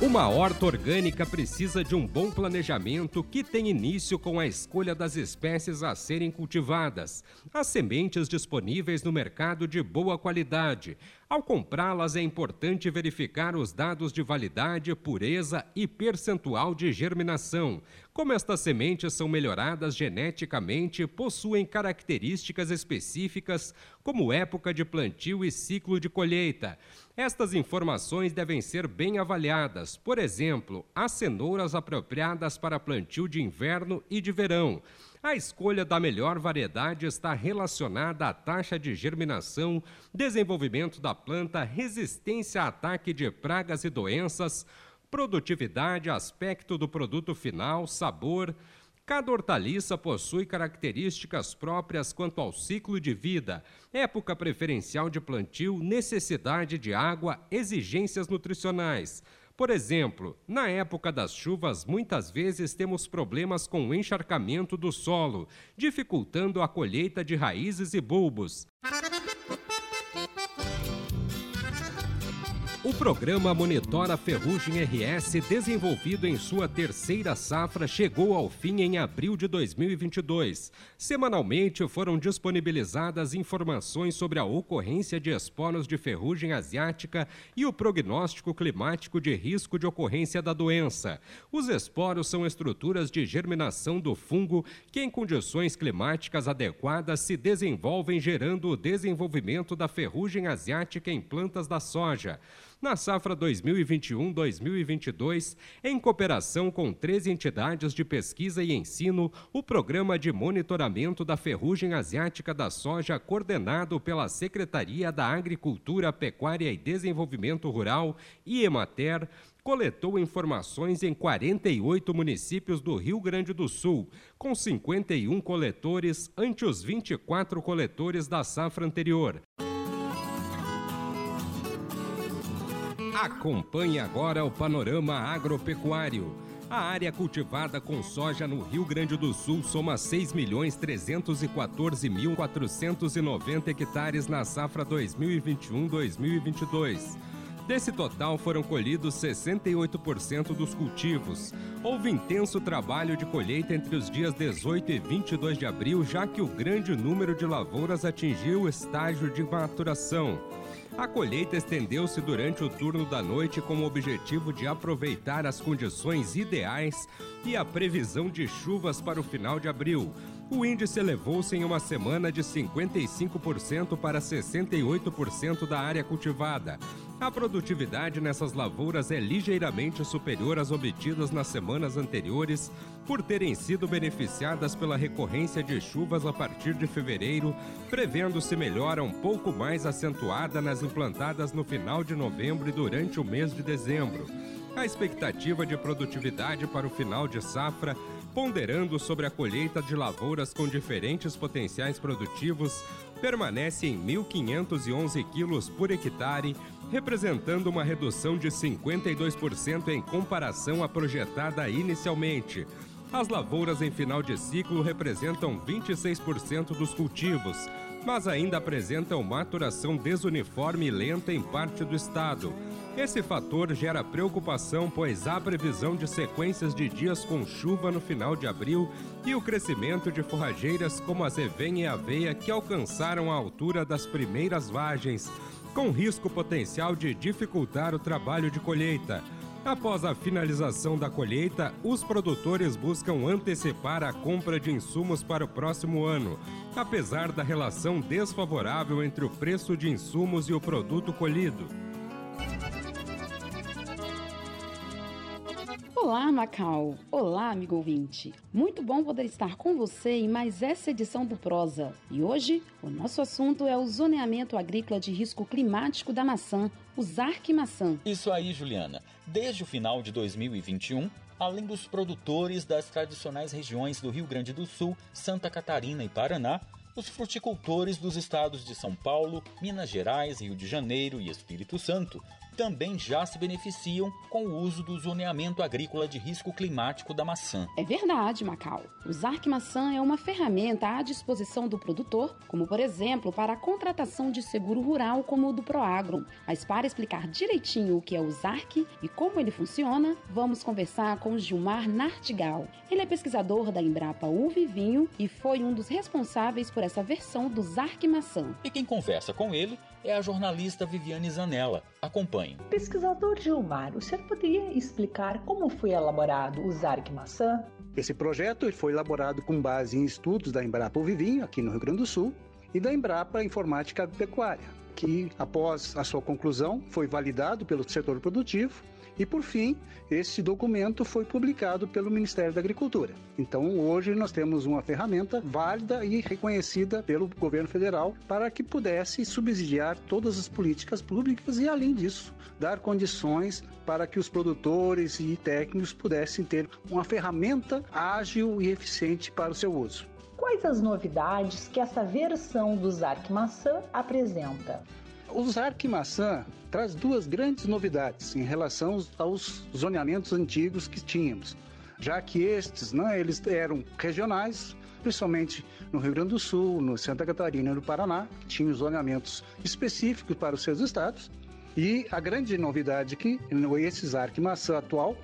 Uma horta orgânica precisa de um bom planejamento que tem início com a escolha das espécies a serem cultivadas, as sementes disponíveis no mercado de boa qualidade, ao comprá-las, é importante verificar os dados de validade, pureza e percentual de germinação. Como estas sementes são melhoradas geneticamente, possuem características específicas, como época de plantio e ciclo de colheita. Estas informações devem ser bem avaliadas. Por exemplo, as cenouras apropriadas para plantio de inverno e de verão. A escolha da melhor variedade está relacionada à taxa de germinação, desenvolvimento da planta, resistência a ataque de pragas e doenças, produtividade, aspecto do produto final, sabor. Cada hortaliça possui características próprias quanto ao ciclo de vida, época preferencial de plantio, necessidade de água, exigências nutricionais. Por exemplo, na época das chuvas, muitas vezes temos problemas com o encharcamento do solo, dificultando a colheita de raízes e bulbos. O programa Monitora Ferrugem RS, desenvolvido em sua terceira safra, chegou ao fim em abril de 2022. Semanalmente foram disponibilizadas informações sobre a ocorrência de esporos de ferrugem asiática e o prognóstico climático de risco de ocorrência da doença. Os esporos são estruturas de germinação do fungo que, em condições climáticas adequadas, se desenvolvem gerando o desenvolvimento da ferrugem asiática em plantas da soja na safra 2021-2022, em cooperação com três entidades de pesquisa e ensino, o Programa de Monitoramento da Ferrugem Asiática da Soja, coordenado pela Secretaria da Agricultura, Pecuária e Desenvolvimento Rural, IEMATER, coletou informações em 48 municípios do Rio Grande do Sul, com 51 coletores ante os 24 coletores da safra anterior. Acompanhe agora o panorama agropecuário. A área cultivada com soja no Rio Grande do Sul soma 6.314.490 hectares na safra 2021-2022. Desse total foram colhidos 68% dos cultivos. Houve intenso trabalho de colheita entre os dias 18 e 22 de abril, já que o grande número de lavouras atingiu o estágio de maturação. A colheita estendeu-se durante o turno da noite com o objetivo de aproveitar as condições ideais e a previsão de chuvas para o final de abril. O índice elevou-se em uma semana de 55% para 68% da área cultivada. A produtividade nessas lavouras é ligeiramente superior às obtidas nas semanas anteriores, por terem sido beneficiadas pela recorrência de chuvas a partir de fevereiro, prevendo-se melhora um pouco mais acentuada nas implantadas no final de novembro e durante o mês de dezembro. A expectativa de produtividade para o final de safra ponderando sobre a colheita de lavouras com diferentes potenciais produtivos, permanece em 1.511 quilos por hectare, representando uma redução de 52% em comparação à projetada inicialmente. As lavouras em final de ciclo representam 26% dos cultivos, mas ainda apresentam maturação desuniforme e lenta em parte do estado. Esse fator gera preocupação, pois há previsão de sequências de dias com chuva no final de abril e o crescimento de forrageiras como a zevenha e a aveia que alcançaram a altura das primeiras vagens, com risco potencial de dificultar o trabalho de colheita. Após a finalização da colheita, os produtores buscam antecipar a compra de insumos para o próximo ano, apesar da relação desfavorável entre o preço de insumos e o produto colhido. Olá, Macau! Olá, amigo ouvinte! Muito bom poder estar com você em mais essa edição do Prosa. E hoje, o nosso assunto é o zoneamento agrícola de risco climático da maçã, o ZARC Maçã. Isso aí, Juliana. Desde o final de 2021, além dos produtores das tradicionais regiões do Rio Grande do Sul, Santa Catarina e Paraná, os fruticultores dos estados de São Paulo, Minas Gerais, Rio de Janeiro e Espírito Santo também já se beneficiam com o uso do zoneamento agrícola de risco climático da maçã. É verdade, Macau. O ZARC Maçã é uma ferramenta à disposição do produtor, como por exemplo para a contratação de seguro rural como o do Proagro. Mas para explicar direitinho o que é o ZARC e como ele funciona, vamos conversar com Gilmar Nartigal. Ele é pesquisador da Embrapa Uva e Vinho e foi um dos responsáveis por essa versão do ZARC Maçã. E quem conversa com ele é a jornalista Viviane Zanella. Acompanhe. Pesquisador Gilmar, o senhor poderia explicar como foi elaborado o ZARC Maçã? Esse projeto foi elaborado com base em estudos da Embrapa Vivinho, aqui no Rio Grande do Sul, e da Embrapa Informática Pecuária, que, após a sua conclusão, foi validado pelo setor produtivo e, por fim, esse documento foi publicado pelo Ministério da Agricultura. Então, hoje nós temos uma ferramenta válida e reconhecida pelo governo federal para que pudesse subsidiar todas as políticas públicas e, além disso, dar condições para que os produtores e técnicos pudessem ter uma ferramenta ágil e eficiente para o seu uso. Quais as novidades que essa versão do Zarc Maçã apresenta? O Zarc Maçã traz duas grandes novidades em relação aos zoneamentos antigos que tínhamos, já que estes, né, eles eram regionais, principalmente no Rio Grande do Sul, no Santa Catarina e no Paraná, que tinham zoneamentos específicos para os seus estados. E a grande novidade que esse Zarc Maçã atual,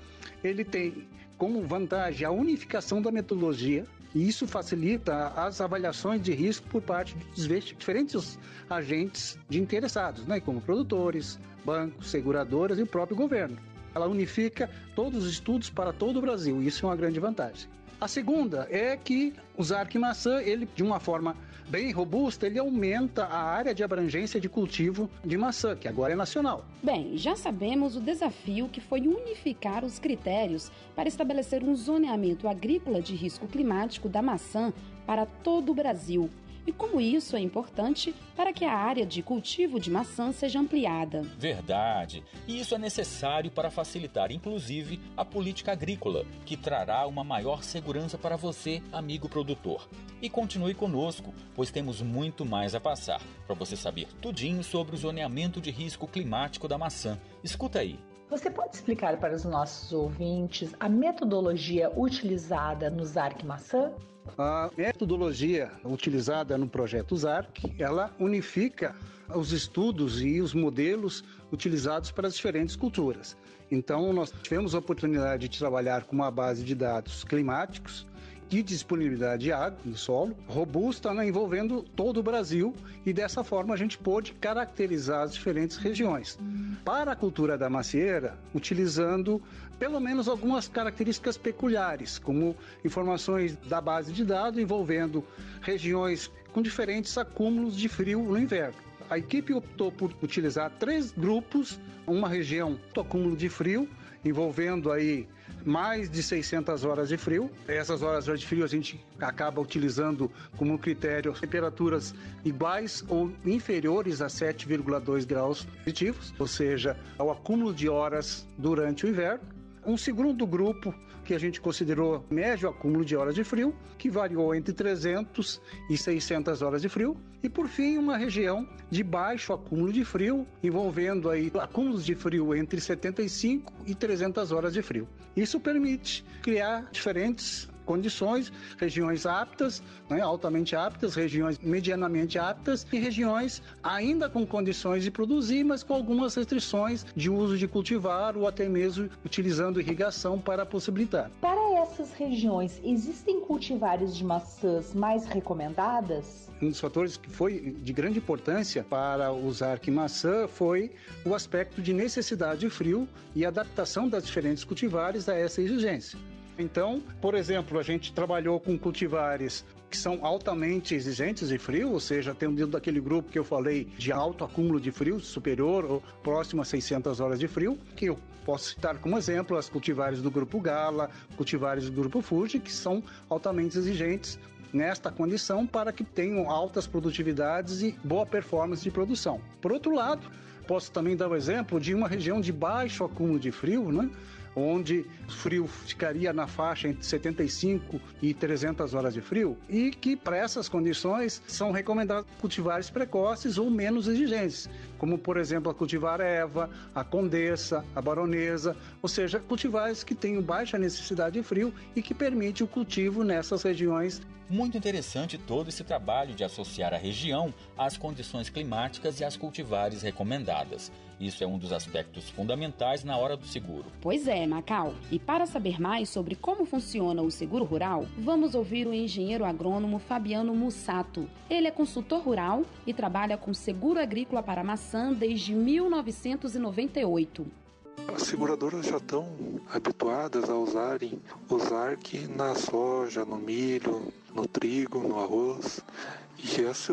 ele tem como vantagem a unificação da metodologia e isso facilita as avaliações de risco por parte dos diferentes agentes de interessados, né, como produtores, bancos, seguradoras e o próprio governo. Ela unifica todos os estudos para todo o Brasil, e isso é uma grande vantagem. A segunda é que o Zarc maçã, ele de uma forma bem robusta, ele aumenta a área de abrangência de cultivo de maçã, que agora é nacional. Bem, já sabemos o desafio que foi unificar os critérios para estabelecer um zoneamento agrícola de risco climático da maçã para todo o Brasil e como isso é importante para que a área de cultivo de maçã seja ampliada. Verdade. E isso é necessário para facilitar, inclusive, a política agrícola, que trará uma maior segurança para você, amigo produtor. E continue conosco, pois temos muito mais a passar, para você saber tudinho sobre o zoneamento de risco climático da maçã. Escuta aí. Você pode explicar para os nossos ouvintes a metodologia utilizada no ZARC Maçã? A metodologia utilizada no projeto ZARC, ela unifica os estudos e os modelos utilizados para as diferentes culturas. Então, nós tivemos a oportunidade de trabalhar com uma base de dados climáticos, de disponibilidade de água no solo, robusta, né, envolvendo todo o Brasil, e dessa forma a gente pôde caracterizar as diferentes regiões. Para a cultura da macieira, utilizando pelo menos algumas características peculiares, como informações da base de dados envolvendo regiões com diferentes acúmulos de frio no inverno. A equipe optou por utilizar três grupos, uma região do acúmulo de frio, envolvendo aí mais de 600 horas de frio. Essas horas de frio a gente acaba utilizando como critério temperaturas iguais ou inferiores a 7,2 graus positivos, ou seja, o acúmulo de horas durante o inverno. Um segundo grupo que a gente considerou médio acúmulo de horas de frio, que variou entre 300 e 600 horas de frio. E por fim, uma região de baixo acúmulo de frio, envolvendo aí acúmulos de frio entre 75 e 300 horas de frio. Isso permite criar diferentes condições, regiões aptas, né, altamente aptas, regiões medianamente aptas e regiões ainda com condições de produzir, mas com algumas restrições de uso de cultivar ou até mesmo utilizando irrigação para possibilitar. Para essas regiões, existem cultivares de maçãs mais recomendadas? Um dos fatores que foi de grande importância para usar que maçã foi o aspecto de necessidade de frio e adaptação das diferentes cultivares a essa exigência. Então, por exemplo, a gente trabalhou com cultivares que são altamente exigentes de frio, ou seja, tem daquele grupo que eu falei de alto acúmulo de frio, superior ou próximo a 600 horas de frio, que eu posso citar como exemplo as cultivares do grupo Gala, cultivares do grupo Fuji, que são altamente exigentes nesta condição para que tenham altas produtividades e boa performance de produção. Por outro lado, posso também dar o exemplo de uma região de baixo acúmulo de frio, né? Onde o frio ficaria na faixa entre 75 e 300 horas de frio, e que para essas condições são recomendados cultivares precoces ou menos exigentes, como por exemplo a cultivar Eva, a Condessa, a Baronesa, ou seja, cultivares que tenham baixa necessidade de frio e que permite o cultivo nessas regiões muito interessante todo esse trabalho de associar a região às condições climáticas e às cultivares recomendadas. Isso é um dos aspectos fundamentais na hora do seguro. Pois é, Macau. E para saber mais sobre como funciona o seguro rural, vamos ouvir o engenheiro agrônomo Fabiano Mussato. Ele é consultor rural e trabalha com seguro agrícola para maçã desde 1998. As seguradoras já estão habituadas a usarem o ZARC na soja, no milho, no trigo, no arroz. E essa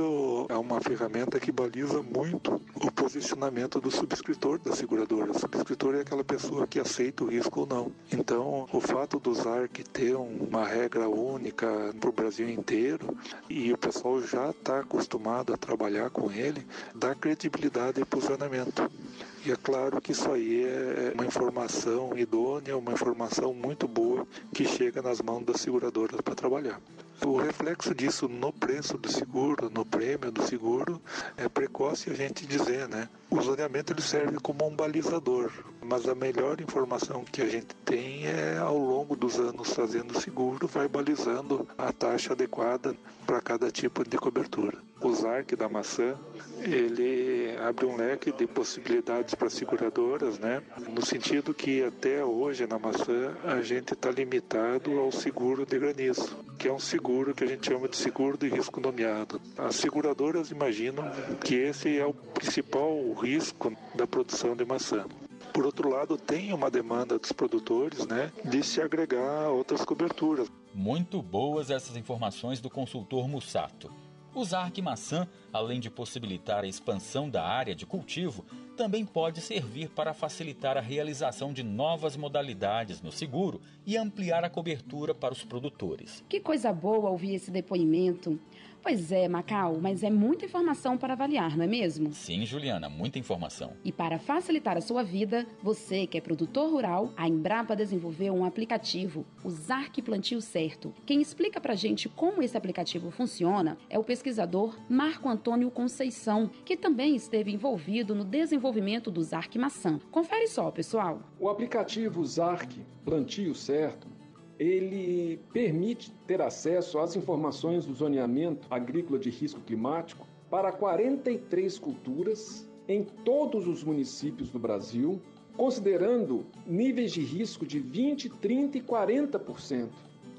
é uma ferramenta que baliza muito o posicionamento do subscritor da seguradora. O subscritor é aquela pessoa que aceita o risco ou não. Então, o fato do ZARC ter uma regra única para o Brasil inteiro e o pessoal já está acostumado a trabalhar com ele, dá credibilidade e posicionamento. E é claro que isso aí é uma informação idônea, uma informação muito boa que chega nas mãos das seguradoras para trabalhar. O reflexo disso no preço do seguro, no prêmio do seguro, é precoce a gente dizer, né? O zoneamento ele serve como um balizador, mas a melhor informação que a gente tem é ao longo dos anos fazendo seguro, vai balizando a taxa adequada para cada tipo de cobertura. O ZARC da maçã, ele abre um leque de possibilidades para seguradoras, né? No sentido que até hoje na maçã a gente está limitado ao seguro de granizo, que é um seguro que a gente chama de seguro de risco nomeado. As seguradoras imaginam que esse é o principal risco da produção de maçã. Por outro lado, tem uma demanda dos produtores né, de se agregar a outras coberturas. Muito boas essas informações do consultor Mussato. Usar arquimaçã, além de possibilitar a expansão da área de cultivo, também pode servir para facilitar a realização de novas modalidades no seguro e ampliar a cobertura para os produtores. Que coisa boa ouvir esse depoimento. Pois é, Macau, mas é muita informação para avaliar, não é mesmo? Sim, Juliana, muita informação. E para facilitar a sua vida, você que é produtor rural, a Embrapa desenvolveu um aplicativo, o ZARC Plantio Certo. Quem explica pra gente como esse aplicativo funciona é o pesquisador Marco Antônio Conceição, que também esteve envolvido no desenvolvimento do ZARC Maçã. Confere só, pessoal. O aplicativo ZARC Plantio Certo ele permite ter acesso às informações do zoneamento agrícola de risco climático para 43 culturas em todos os municípios do Brasil, considerando níveis de risco de 20, 30 e 40%,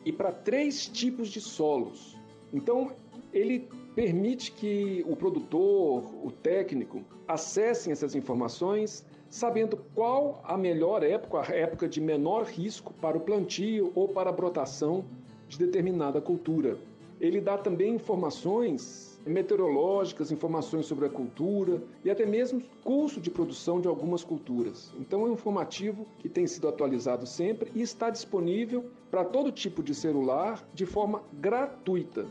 e para três tipos de solos. Então, ele permite que o produtor, o técnico, acessem essas informações sabendo qual a melhor época, a época de menor risco para o plantio ou para a brotação de determinada cultura. Ele dá também informações meteorológicas, informações sobre a cultura e até mesmo curso de produção de algumas culturas. Então é um informativo que tem sido atualizado sempre e está disponível para todo tipo de celular de forma gratuita.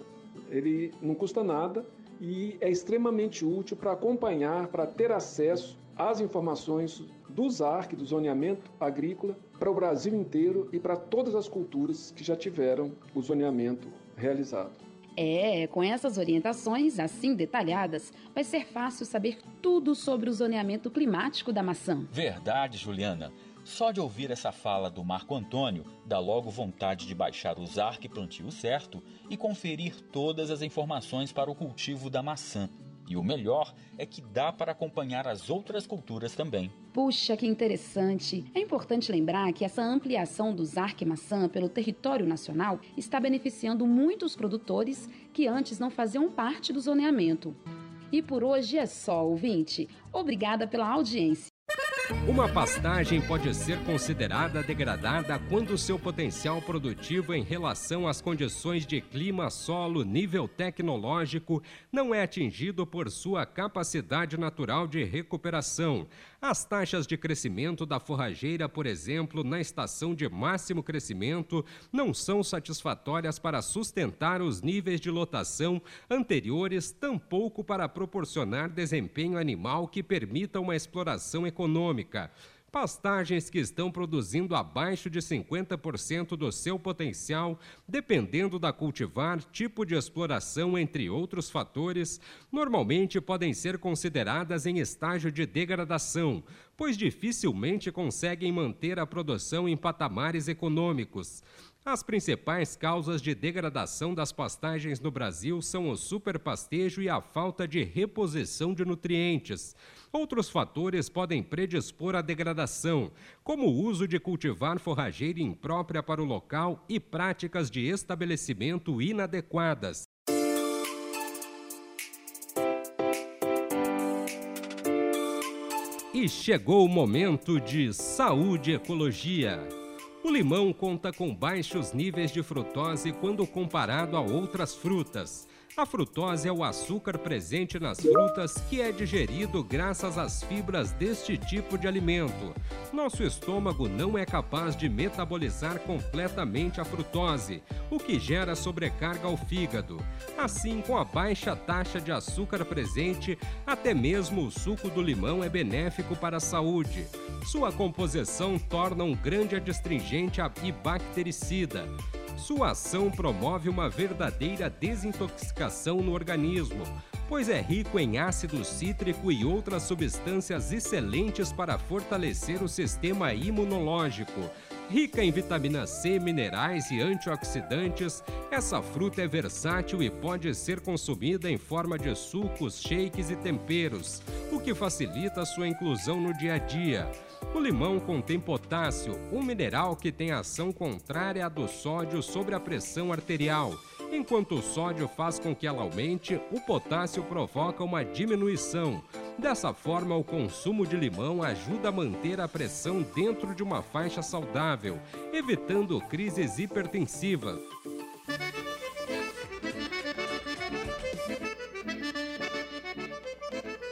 Ele não custa nada e é extremamente útil para acompanhar, para ter acesso as informações do ZARC, do zoneamento agrícola, para o Brasil inteiro e para todas as culturas que já tiveram o zoneamento realizado. É, com essas orientações assim detalhadas, vai ser fácil saber tudo sobre o zoneamento climático da maçã. Verdade, Juliana. Só de ouvir essa fala do Marco Antônio, dá logo vontade de baixar o ZARC Plantio Certo e conferir todas as informações para o cultivo da maçã. E o melhor é que dá para acompanhar as outras culturas também. Puxa, que interessante! É importante lembrar que essa ampliação do Zarque Maçã pelo território nacional está beneficiando muitos produtores que antes não faziam parte do zoneamento. E por hoje é só, ouvinte. Obrigada pela audiência. Uma pastagem pode ser considerada degradada quando seu potencial produtivo em relação às condições de clima, solo, nível tecnológico não é atingido por sua capacidade natural de recuperação. As taxas de crescimento da forrageira, por exemplo, na estação de máximo crescimento, não são satisfatórias para sustentar os níveis de lotação anteriores, tampouco para proporcionar desempenho animal que permita uma exploração econômica pastagens que estão produzindo abaixo de 50% do seu potencial, dependendo da cultivar, tipo de exploração, entre outros fatores, normalmente podem ser consideradas em estágio de degradação, pois dificilmente conseguem manter a produção em patamares econômicos. As principais causas de degradação das pastagens no Brasil são o superpastejo e a falta de reposição de nutrientes. Outros fatores podem predispor à degradação, como o uso de cultivar forrageira imprópria para o local e práticas de estabelecimento inadequadas. E chegou o momento de saúde e ecologia. O limão conta com baixos níveis de frutose quando comparado a outras frutas. A frutose é o açúcar presente nas frutas que é digerido graças às fibras deste tipo de alimento. Nosso estômago não é capaz de metabolizar completamente a frutose, o que gera sobrecarga ao fígado. Assim, com a baixa taxa de açúcar presente, até mesmo o suco do limão é benéfico para a saúde. Sua composição torna um grande adstringente e bactericida. Sua ação promove uma verdadeira desintoxicação no organismo, pois é rico em ácido cítrico e outras substâncias excelentes para fortalecer o sistema imunológico. Rica em vitamina C, minerais e antioxidantes, essa fruta é versátil e pode ser consumida em forma de sucos, shakes e temperos, o que facilita sua inclusão no dia a dia. O limão contém potássio, um mineral que tem ação contrária à do sódio sobre a pressão arterial. Enquanto o sódio faz com que ela aumente, o potássio provoca uma diminuição. Dessa forma, o consumo de limão ajuda a manter a pressão dentro de uma faixa saudável, evitando crises hipertensivas.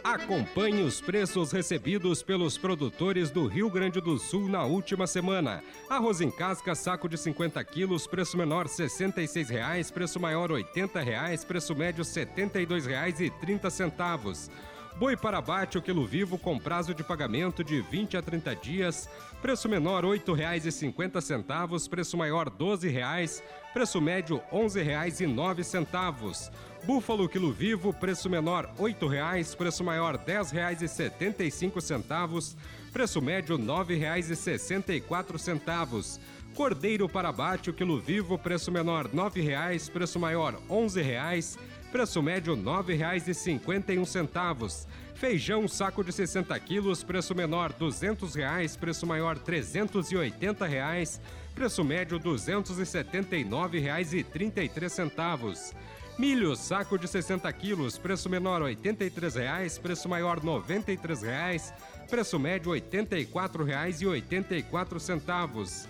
Acompanhe os preços recebidos pelos produtores do Rio Grande do Sul na última semana. Arroz em casca, saco de 50 quilos, preço menor R$ 66,00, preço maior R$ 80,00, preço médio R$ 72,30. Boi para abate o quilo vivo com prazo de pagamento de 20 a 30 dias. Preço menor R$ 8,50, preço maior R$ 12,00, preço médio R$ 11,09. Búfalo quilo vivo, preço menor R$ 8,00, preço maior R$ 10,75, preço médio R$ 9,64. Cordeiro para abate o quilo vivo, preço menor R$ 9,00, preço maior R$ 11,00 preço médio R$ 9,51. Feijão saco de 60 quilos, preço menor 200 reais, preço maior 380 reais, preço médio R$ 279,33. Milho saco de 60 quilos, preço menor 83 reais, preço maior 93 reais, preço médio R$ 84,84.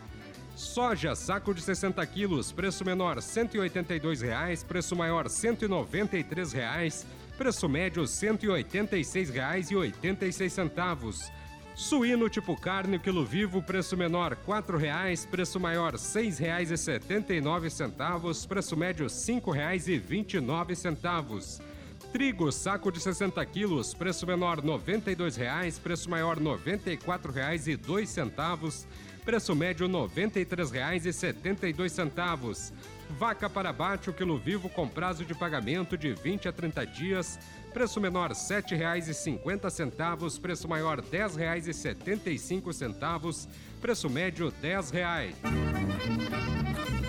Soja, saco de 60 quilos, preço menor R$ 182,00, preço maior R$ 193,00, preço médio R$ 186,86. Suíno tipo carne, quilo vivo, preço menor R$ 4,00, preço maior R$ 6,79, preço médio R$ 5,29. Trigo, saco de 60 quilos, preço menor R$ 92,00, preço maior R$ 94,02 preço médio R$ 93,72. Vaca para abate, o quilo vivo com prazo de pagamento de 20 a 30 dias, preço menor R$ 7,50, preço maior R$ 10,75, preço médio R$ 10,00.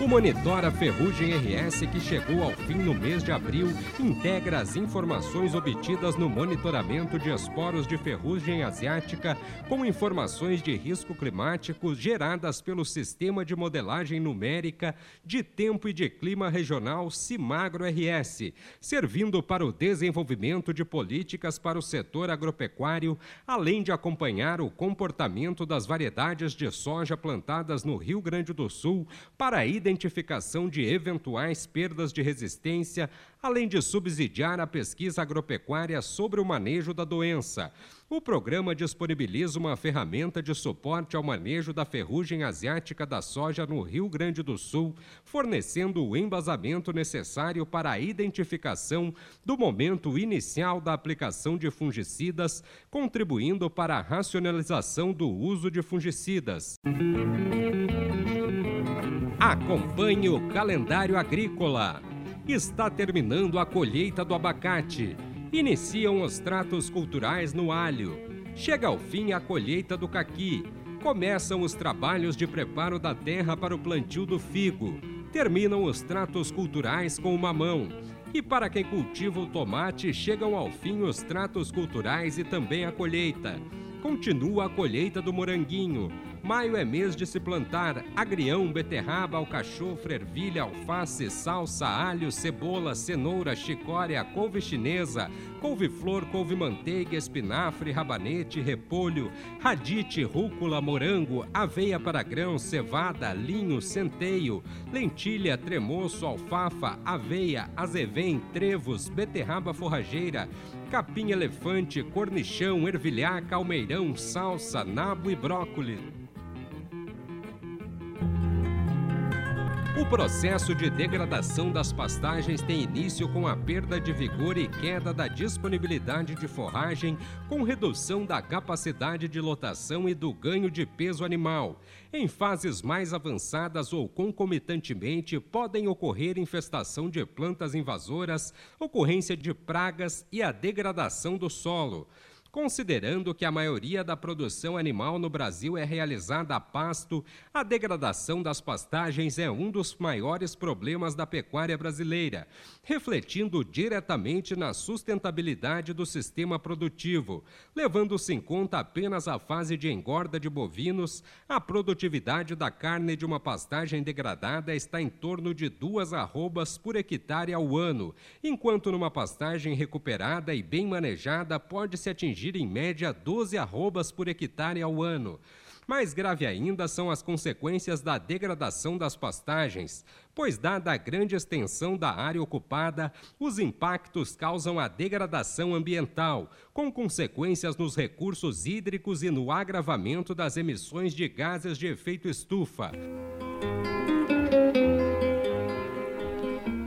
O Monitora Ferrugem RS, que chegou ao fim no mês de abril, integra as informações obtidas no monitoramento de esporos de ferrugem asiática com informações de risco climático geradas pelo Sistema de Modelagem Numérica de Tempo e de Clima Regional Cimagro RS, servindo para o desenvolvimento de políticas para o setor agropecuário, além de acompanhar o comportamento das variedades de soja plantadas no Rio Grande do Sul para a identificação de eventuais perdas de resistência, além de subsidiar a pesquisa agropecuária sobre o manejo da doença. O programa disponibiliza uma ferramenta de suporte ao manejo da ferrugem asiática da soja no Rio Grande do Sul, fornecendo o embasamento necessário para a identificação do momento inicial da aplicação de fungicidas, contribuindo para a racionalização do uso de fungicidas. Acompanhe o calendário agrícola. Está terminando a colheita do abacate Iniciam os tratos culturais no alho. Chega ao fim a colheita do caqui. Começam os trabalhos de preparo da terra para o plantio do figo. Terminam os tratos culturais com o mamão. E para quem cultiva o tomate, chegam ao fim os tratos culturais e também a colheita. Continua a colheita do moranguinho. Maio é mês de se plantar agrião, beterraba, alcachofra, ervilha, alface, salsa, alho, cebola, cenoura, chicória, couve chinesa, couve-flor, couve-manteiga, espinafre, rabanete, repolho, radite, rúcula, morango, aveia para grão, cevada, linho, centeio, lentilha, tremoço, alfafa, aveia, azevém, trevos, beterraba forrageira, capim elefante, cornichão, ervilhar, calmeirão, salsa, nabo e brócolis. O processo de degradação das pastagens tem início com a perda de vigor e queda da disponibilidade de forragem, com redução da capacidade de lotação e do ganho de peso animal. Em fases mais avançadas ou concomitantemente, podem ocorrer infestação de plantas invasoras, ocorrência de pragas e a degradação do solo. Considerando que a maioria da produção animal no Brasil é realizada a pasto, a degradação das pastagens é um dos maiores problemas da pecuária brasileira, refletindo diretamente na sustentabilidade do sistema produtivo, levando-se em conta apenas a fase de engorda de bovinos, a produtividade da carne de uma pastagem degradada está em torno de duas arrobas por hectare ao ano, enquanto numa pastagem recuperada e bem manejada pode-se atingir atingir em média 12 arrobas por hectare ao ano. Mais grave ainda são as consequências da degradação das pastagens, pois, dada a grande extensão da área ocupada, os impactos causam a degradação ambiental, com consequências nos recursos hídricos e no agravamento das emissões de gases de efeito estufa.